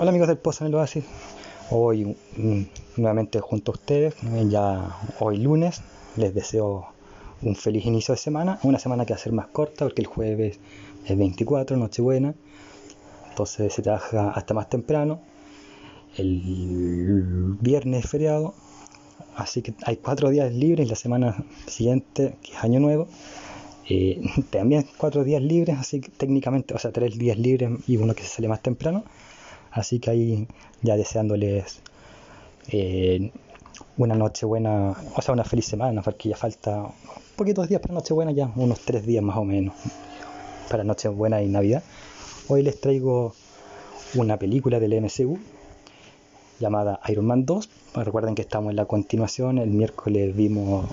Hola amigos del Pozo en el Oasis. Hoy mm, nuevamente junto a ustedes, ya hoy lunes, les deseo un feliz inicio de semana, una semana que va a ser más corta porque el jueves es 24, Nochebuena, entonces se trabaja hasta más temprano, el viernes es feriado, así que hay cuatro días libres la semana siguiente, que es año nuevo, eh, también cuatro días libres, así que técnicamente, o sea, tres días libres y uno que se sale más temprano. Así que ahí ya deseándoles eh, una noche buena, o sea, una feliz semana, porque ya falta poquitos días para Nochebuena, ya unos tres días más o menos para Nochebuena y Navidad. Hoy les traigo una película del MCU llamada Iron Man 2. Recuerden que estamos en la continuación, el miércoles vimos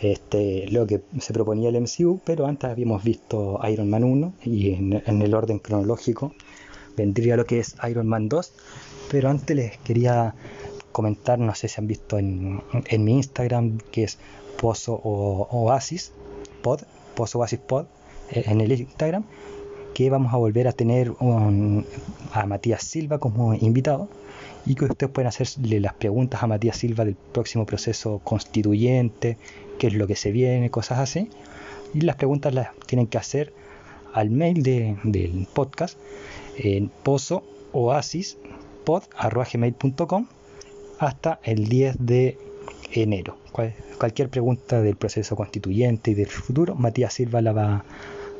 este, lo que se proponía el MCU, pero antes habíamos visto Iron Man 1 y en el orden cronológico vendría lo que es Iron Man 2. Pero antes les quería comentar, no sé si han visto en, mi Instagram, que es Pozo o Oasis Pod, Pozo Oasis Pod, eh, en el Instagram, que vamos a volver a tener a Matías Silva como invitado y que ustedes pueden hacerle las preguntas a Matías Silva del próximo proceso constituyente, qué es lo que se viene, cosas así. Y las preguntas las tienen que hacer al mail del podcast en pozo oasis hasta el 10 de enero. cualquier pregunta del proceso constituyente y del futuro, Matías Silva la va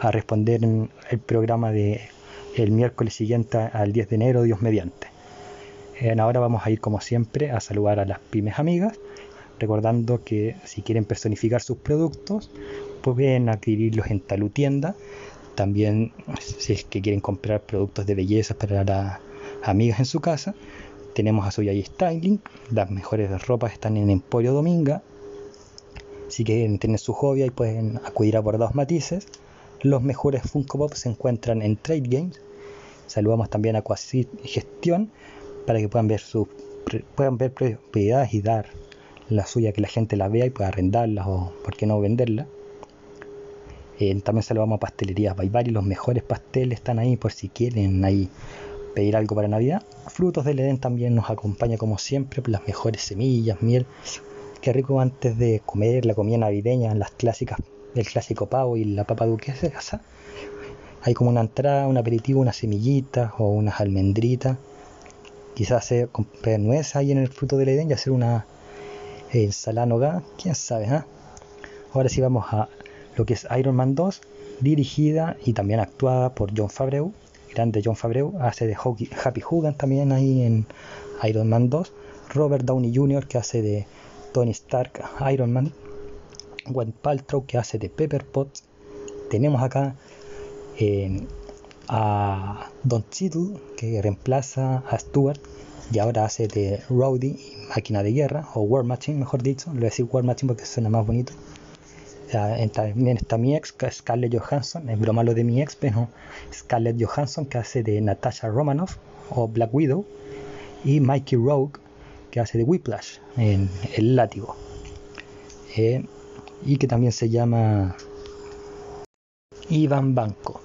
a responder en el programa de el miércoles siguiente al 10 de enero, Dios mediante. ahora vamos a ir como siempre a saludar a las pymes amigas, recordando que si quieren personificar sus productos, pueden adquirirlos en Talutienda también, si es que quieren comprar productos de belleza para las amigas en su casa, tenemos a Soyay Styling. Las mejores ropas están en Emporio Dominga. Si quieren tener su hobby, y pueden acudir a Bordados Matices. Los mejores Funko Pop se encuentran en Trade Games. Saludamos también a Quasit Gestión para que puedan ver sus puedan ver propiedades y dar la suya que la gente la vea y pueda arrendarlas o por qué no venderla. Eh, también saludamos a Pastelerías Baibari, los mejores pasteles están ahí por si quieren ahí pedir algo para Navidad. Frutos del Edén también nos acompaña como siempre, las mejores semillas, miel. Qué rico antes de comer la comida navideña, las clásicas, el clásico pavo y la papa duquesa. Hay como una entrada, un aperitivo, unas semillitas o unas almendritas. Quizás hacer comprar nueces ahí en el fruto del Edén y hacer una ensalada nogada, quién sabe, ¿ah? Ahora sí vamos a lo que es Iron Man 2, dirigida y también actuada por John Favreau, grande John Favreau, hace de Happy Hogan también ahí en Iron Man 2, Robert Downey Jr. que hace de Tony Stark Iron Man, Gwen Paltrow que hace de Pepper Potts, tenemos acá eh, a Don Cheadle que reemplaza a Stuart y ahora hace de Rowdy, máquina de guerra, o War Machine mejor dicho, lo voy a decir War Machine porque suena más bonito también está mi ex, Scarlett Johansson, es broma lo de mi ex, pero Scarlett Johansson que hace de Natasha Romanoff o Black Widow y Mikey Rogue que hace de Whiplash en El Látigo eh, y que también se llama Ivan Banco.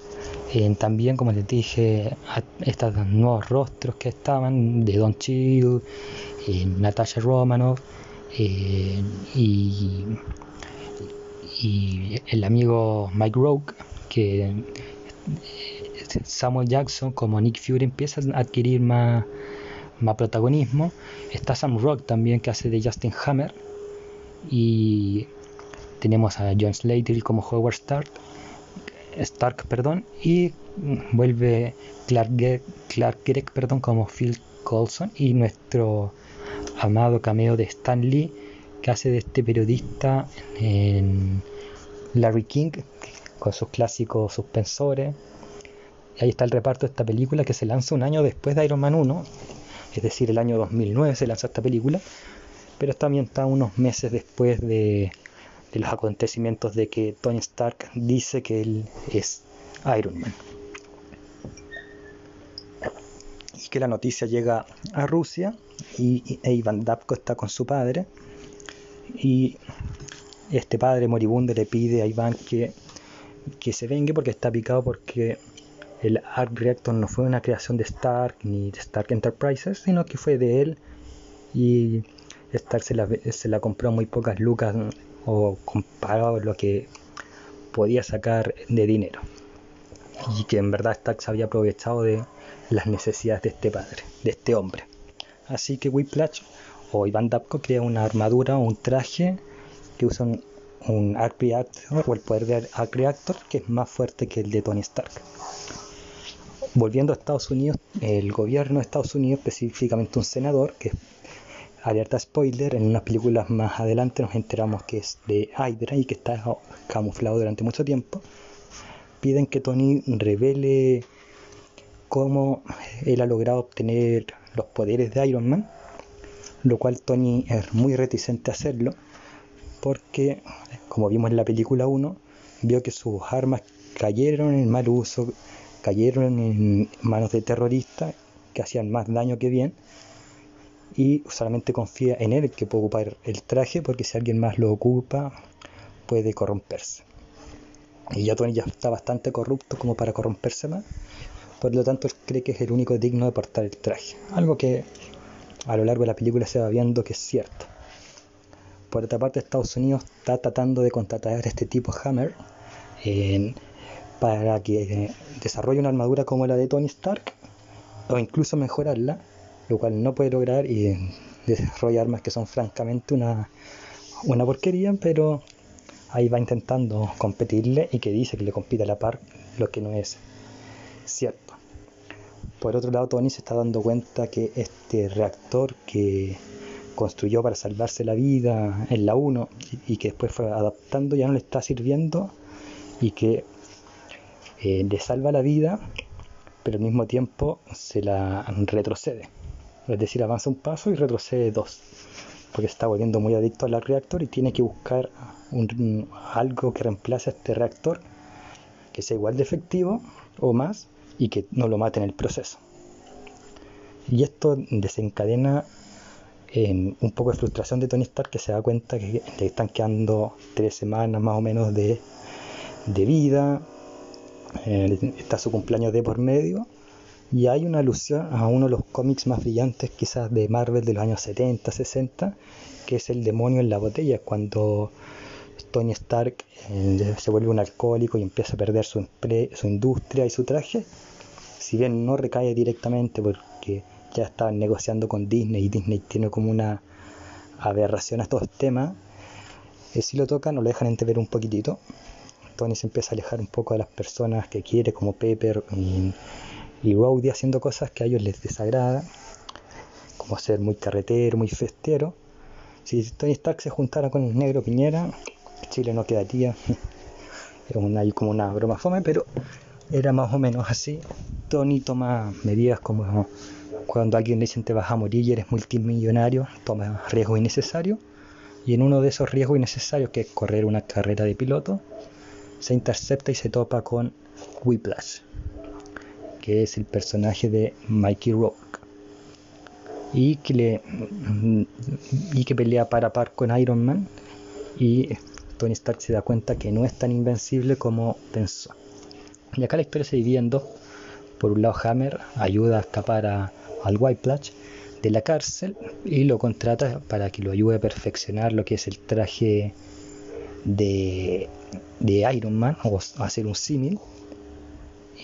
Eh, también, como les dije, estos nuevos rostros que estaban de Don Chill, eh, Natasha Romanoff y y el amigo Mike Rogue, que Samuel Jackson como Nick Fury empieza a adquirir más, más protagonismo. Está Sam Rock también que hace de Justin Hammer. Y tenemos a John Slater como Howard Stark, Stark perdón, y vuelve Clark, Clark Gregg perdón, como Phil Coulson y nuestro amado cameo de Stan Lee que hace de este periodista en Larry King con sus clásicos suspensores. Y ahí está el reparto de esta película que se lanza un año después de Iron Man 1, es decir, el año 2009 se lanza esta película, pero también está unos meses después de, los acontecimientos de que Tony Stark dice que él es Iron Man. Y que la noticia llega a Rusia y, Ivan Dabko está con su padre y este padre moribundo le pide a Iván que, que se vengue porque está picado porque el Arc Reactor no fue una creación de Stark ni de Stark Enterprises, sino que fue de él y Stark se la, se la compró muy pocas lucas o comparado lo que podía sacar de dinero. Y que en verdad Stark se había aprovechado de las necesidades de este padre, de este hombre. Así que Whiplash o Ivan Dabko crea una armadura o un traje que usa un, Arc Reactor o el poder de Arc Reactor que es más fuerte que el de Tony Stark. Volviendo a Estados Unidos, el gobierno de Estados Unidos, específicamente un senador, que alerta spoiler, en unas películas más adelante nos enteramos que es de Hydra y que está camuflado durante mucho tiempo, piden que Tony revele cómo él ha logrado obtener los poderes de Iron Man, lo cual Tony es muy reticente a hacerlo, porque, como vimos en la película 1, vio que sus armas cayeron en mal uso, cayeron en manos de terroristas que hacían más daño que bien, y solamente confía en él que puede ocupar el traje, porque si alguien más lo ocupa, puede corromperse. Y ya Tony ya está bastante corrupto como para corromperse más, por lo tanto él cree que es el único digno de portar el traje, algo que a lo largo de la película se va viendo que es cierto. Por otra parte, Estados Unidos está tratando de contratar a este tipo Hammer para que desarrolle una armadura como la de Tony Stark o incluso mejorarla, lo cual no puede lograr y desarrolla armas que son francamente una, una porquería, pero ahí va intentando competirle y que dice que le compite a la par, lo que no es cierto. Por otro lado, Tony se está dando cuenta que este reactor que construyó para salvarse la vida en la 1 y que después fue adaptando ya no le está sirviendo y que eh, le salva la vida, pero al mismo tiempo se la retrocede. Es decir, avanza un paso y retrocede dos, porque está volviendo muy adicto al reactor y tiene que buscar algo que reemplace a este reactor que sea igual de efectivo o más y que no lo mate en el proceso. Y esto desencadena en un poco de frustración de Tony Stark que se da cuenta que le están quedando tres semanas más o menos de, vida, eh, está su cumpleaños de por medio. Y hay una alusión a uno de los cómics más brillantes quizás de Marvel de los años 70, 60, que es el demonio en la botella, cuando Tony Stark eh, se vuelve un alcohólico y empieza a perder su, su industria y su traje, si bien no recae directamente porque ya estaban negociando con Disney y Disney tiene como una aberración a estos temas, eh, si lo tocan o lo dejan entrever un poquitito. Tony se empieza a alejar un poco de las personas que quiere, como Pepper y, y haciendo cosas que a ellos les desagrada, como ser muy carretero, muy festero. Si Tony Stark se juntara con el negro Piñera, Chile no quedaría. Una, como una broma fome, pero era más o menos así. Tony toma medidas como cuando alguien le dice te vas a morir y eres multimillonario, toma riesgos innecesarios. Y en uno de esos riesgos innecesarios, que es correr una carrera de piloto, se intercepta y se topa con Whiplash, que es el personaje de Mikey Rourke. Y que, le, y que pelea para par con Iron Man. Y Tony Stark se da cuenta que no es tan invencible como pensó. Y acá la historia se divide en dos. Por un lado, Hammer ayuda a escapar al White Platch de la cárcel y lo contrata para que lo ayude a perfeccionar lo que es el traje de, Iron Man o hacer un símil.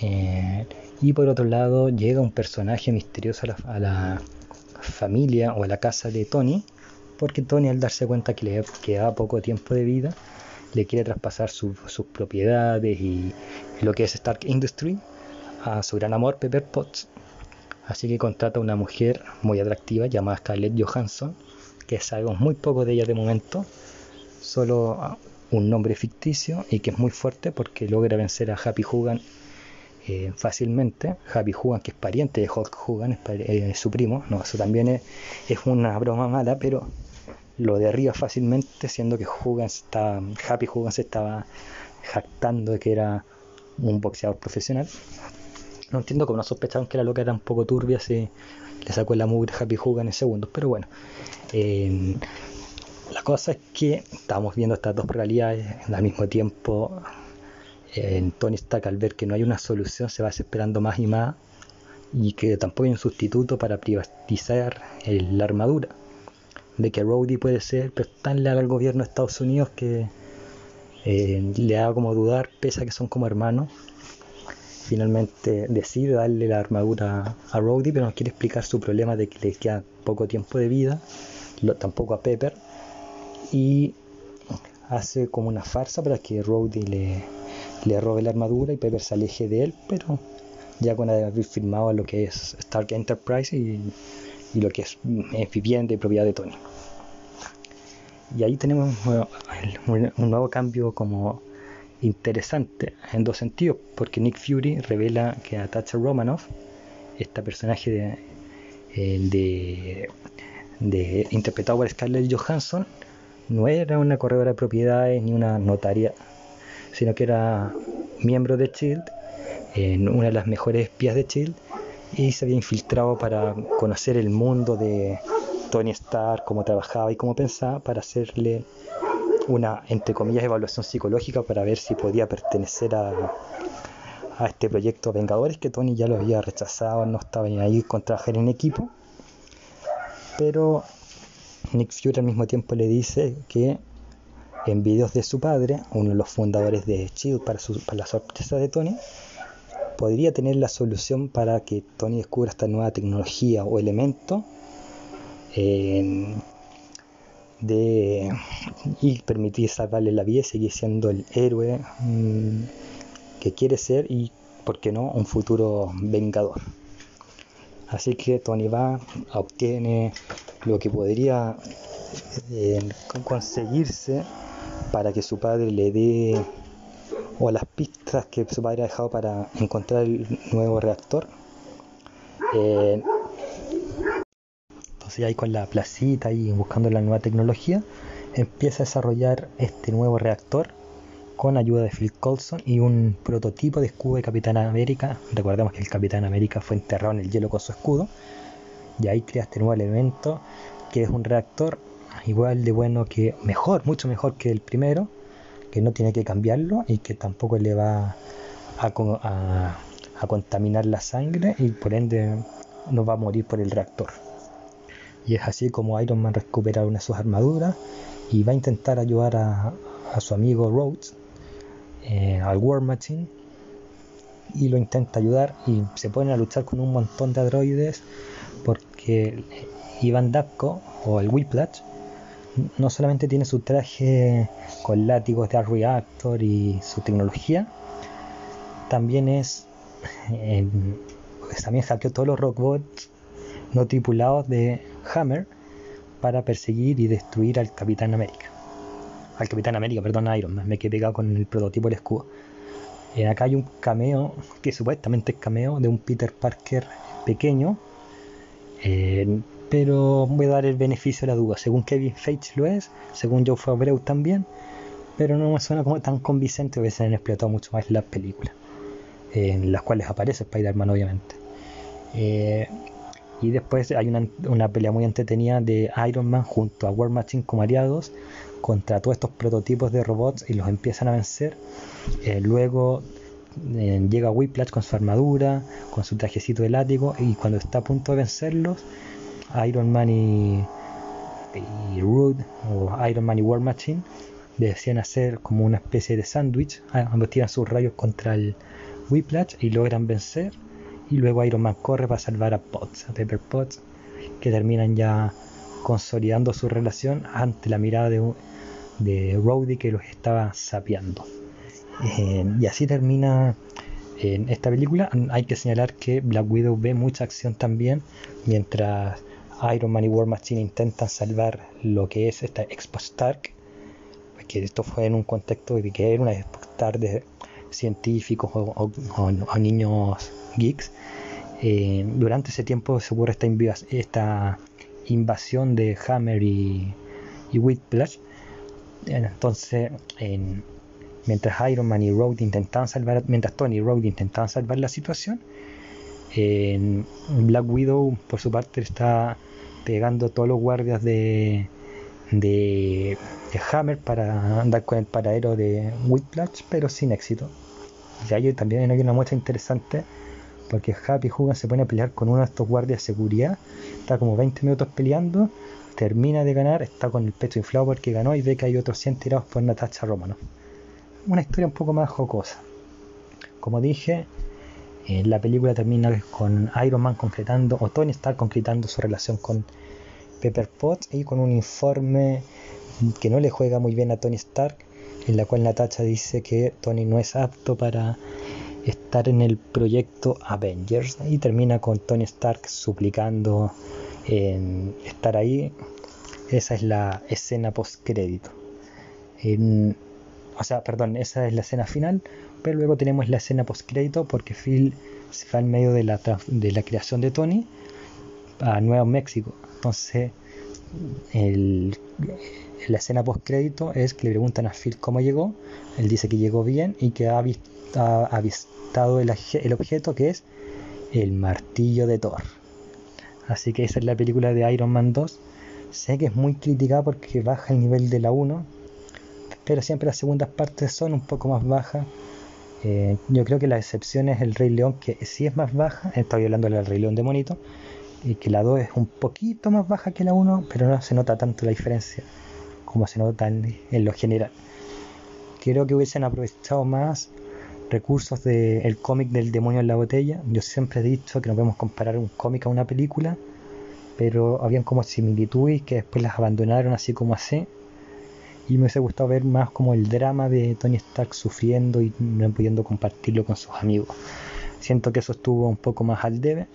Eh, y por otro lado, llega un personaje misterioso a la, familia o a la casa de Tony, porque Tony, al darse cuenta que le queda poco tiempo de vida, le quiere traspasar sus propiedades y, lo que es Stark Industry a su gran amor Pepper Potts. Así que contrata a una mujer muy atractiva llamada Scarlett Johansson, que sabemos muy poco de ella de momento, solo un nombre ficticio y que es muy fuerte porque logra vencer a Happy Hogan eh, fácilmente. Happy Hogan, que es pariente de Hulk Hogan, es, eh, su primo, no, eso también es, es una broma mala, pero lo derriba fácilmente, siendo que Hogan está, Happy Hogan se estaba jactando de que era un boxeador profesional. No entiendo cómo no sospecharon que la loca era un poco turbia, se le sacó la mugre Happy Hogan en segundos, pero bueno. Eh, la cosa es que estamos viendo estas dos realidades al mismo tiempo. En Tony Stark al ver que no hay una solución se va desesperando más y más y que tampoco hay un sustituto para privatizar la armadura. De que Rhodey puede ser pero tan leal al gobierno de Estados Unidos que eh, le da como dudar, pese a que son como hermanos. Finalmente decide darle la armadura a Rhodey, pero no quiere explicar su problema de que le queda poco tiempo de vida, tampoco a Pepper. Y hace como una farsa para que Rhodey le, robe la armadura y Pepper se aleje de él, pero ya con haber firmado lo que es Stark Enterprise y, lo que es, vivienda y propiedad de Tony. Y ahí tenemos un nuevo cambio como interesante en dos sentidos, porque Nick Fury revela que a Romanoff, esta personaje de, eh, de, interpretado por Scarlett Johansson, no era una corredora de propiedades ni una notaria, sino que era miembro de Shield en una de las mejores espías de Chill y se había infiltrado para conocer el mundo de Tony Stark, cómo trabajaba y cómo pensaba, para hacerle una, entre comillas, evaluación psicológica para ver si podía pertenecer a, a este proyecto Vengadores, que Tony ya lo había rechazado, no estaba ni ahí con trabajar en equipo. Pero Nick Fury al mismo tiempo le dice que en videos de su padre, uno de los fundadores de Shield para, para la sorpresa de Tony, podría tener la solución para que Tony descubra esta nueva tecnología o elemento de, y permitir salvarle la vida y seguir siendo el héroe mm, que quiere ser y, ¿por qué no?, un futuro vengador. Así que Tony va, obtiene lo que podría eh, conseguirse para que su padre le dé o las pistas que su padre ha dejado para encontrar el nuevo reactor. Eh, entonces ahí con la placita y buscando la nueva tecnología, empieza a desarrollar este nuevo reactor con ayuda de Phil Coulson y un prototipo de escudo de Capitán América. Recordemos que el Capitán América fue enterrado en el hielo con su escudo. Y ahí crea este nuevo elemento que es un reactor igual de bueno que mejor, mucho mejor que el primero, que no tiene que cambiarlo y que tampoco le va a, contaminar la sangre y por ende no va a morir por el reactor. Y es así como Iron Man recupera una de sus armaduras y va a intentar ayudar a, su amigo Rhodes, eh, al War Machine, y lo intenta ayudar y se ponen a luchar con un montón de androides porque Ivan Dabko o el Whiplash no solamente tiene su traje con látigos de Reactor y su tecnología, también es. Pues también hackeó todos los robots no tripulados de Hammer para perseguir y destruir al Capitán América. Al Capitán América, perdón, Iron Man, me quedé pegado con el prototipo del escudo. En acá hay un cameo, que supuestamente es cameo, de un Peter Parker pequeño. Eh, pero voy a dar el beneficio de la duda. Según Kevin Feige lo es, según Joe Favreau también, pero no me suena como tan convincente que se han explotado mucho más las películas, en las cuales aparece Spider-Man obviamente. Eh, y después hay una, pelea muy entretenida de Iron Man junto a War Machine como aliados contra todos estos prototipos de robots y los empiezan a vencer. Eh, luego eh, llega Whiplash con su armadura, con su trajecito de látigo y cuando está a punto de vencerlos, Iron Man y, y Rude o Iron Man y War Machine decían hacer como una especie de sándwich, ah, ambos tiran sus rayos contra el Whiplash y logran vencer y luego Iron Man corre para salvar a Potts, a Pepper Potts, que terminan ya consolidando su relación ante la mirada de, de Rhodey que los estaba sapeando. Eh, y así termina en esta película. Hay que señalar que Black Widow ve mucha acción también, mientras Iron Man y War Machine intentan salvar lo que es esta Expo Stark, esto fue en un contexto de que era una Expo Stark de científicos o, niños geeks. Eh, durante ese tiempo se ocurre esta, esta invasión de Hammer y, y Whiplash. Entonces, mientras Iron Man y Rhodey intentaban salvar, mientras Tony y Rhodey intentaban salvar la situación, en Black Widow, por su parte, está pegando todos los guardias de, de, Hammer para andar con el paradero de Whiplash, pero sin éxito. Y ahí también hay una muestra interesante porque Happy Hogan se pone a pelear con uno de estos guardias de seguridad, está como 20 minutos peleando, termina de ganar, está con el pecho inflado porque ganó y ve que hay otros 100 tirados por Natasha Romano. Una historia un poco más jocosa. Como dije, eh, la película termina con Iron Man concretando, o Tony Stark concretando su relación con Pepper Potts y con un informe que no le juega muy bien a Tony Stark, en la cual Natasha dice que Tony no es apto para estar en el proyecto Avengers y termina con Tony Stark suplicando en estar ahí. Esa es la escena post crédito. o sea, perdón, esa es la escena final, pero luego tenemos la escena post crédito porque Phil se va en medio de la, de la creación de Tony a Nuevo México. Entonces, la escena post crédito es que le preguntan a Phil cómo llegó. Él dice que llegó bien y que ha, ha avistado el, objeto que es el martillo de Thor. Así que esa es la película de Iron Man 2. Sé que es muy criticada porque baja el nivel de la 1, pero siempre las segundas partes son un poco más bajas. Eh, yo creo que la excepción es el Rey León, que sí es más baja. Estaba hablando del Rey León de Monito. Y que la 2 es un poquito más baja que la 1, pero no se nota tanto la diferencia como se nota en, en lo general. Creo que hubiesen aprovechado más recursos del cómic del demonio en la botella. Yo siempre he dicho que no podemos comparar un cómic a una película, pero habían como similitudes que después las abandonaron así como así. Y me hubiese gustado ver más como el drama de Tony Stark sufriendo y no pudiendo compartirlo con sus amigos. Siento que eso estuvo un poco más al debe,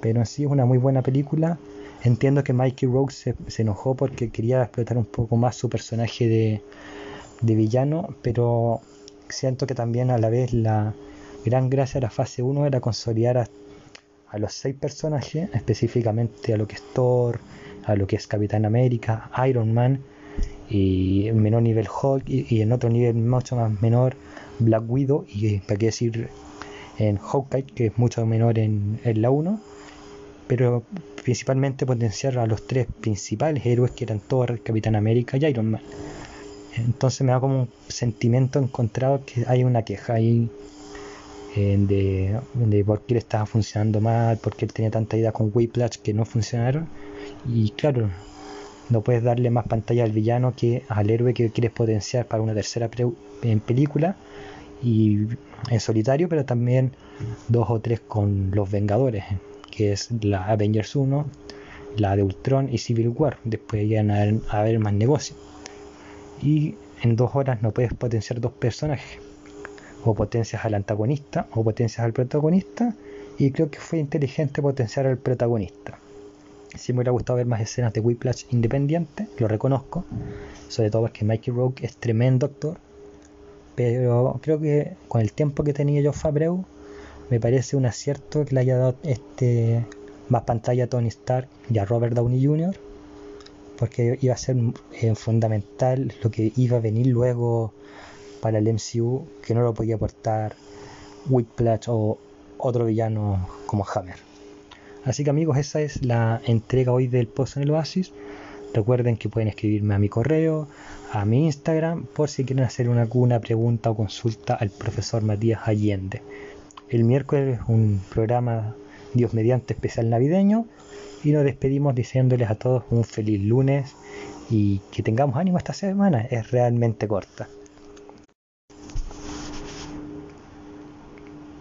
pero sí es una muy buena película. Entiendo que Mikey Rogue se, se enojó porque quería explotar un poco más su personaje de, de villano, pero siento que también a la vez la gran gracia de la fase 1 era consolidar a, los seis personajes, específicamente a lo que es Thor, a lo que es Capitán América, Iron Man y en menor nivel Hulk y, en otro nivel mucho más menor Black Widow y para qué decir en Hawkeye que es mucho menor en, en la 1 pero principalmente potenciar a los tres principales héroes que eran Thor, Capitán América y Iron Man entonces me da como un sentimiento encontrado que hay una queja ahí eh, de, por qué le estaba funcionando mal, por qué él tenía tanta idea con Whiplash que no funcionaron. Y claro, no puedes darle más pantalla al villano que al héroe que quieres potenciar para una tercera en película y en solitario, pero también dos o tres con los Vengadores, que es la Avengers 1, la de Ultron y Civil War. Después a a haber más negocios y en dos horas no puedes potenciar dos personajes. O potencias al antagonista o potencias al protagonista. Y creo que fue inteligente potenciar al protagonista. Si me hubiera gustado ver más escenas de Whiplash independiente, lo reconozco. Sobre todo porque Mikey Rogue es tremendo actor. Pero creo que con el tiempo que tenía yo Fabreu, me parece un acierto que le haya dado este más pantalla a Tony Stark y a Robert Downey Jr porque iba a ser eh, fundamental lo que iba a venir luego para el MCU, que no lo podía aportar Whiplash o otro villano como Hammer. Así que amigos, esa es la entrega hoy del post en el Oasis. Recuerden que pueden escribirme a mi correo, a mi Instagram, por si quieren hacer una, alguna pregunta o consulta al profesor Matías Allende. El miércoles un programa Dios mediante especial navideño y nos despedimos diciéndoles a todos un feliz lunes y que tengamos ánimo esta semana. Es realmente corta.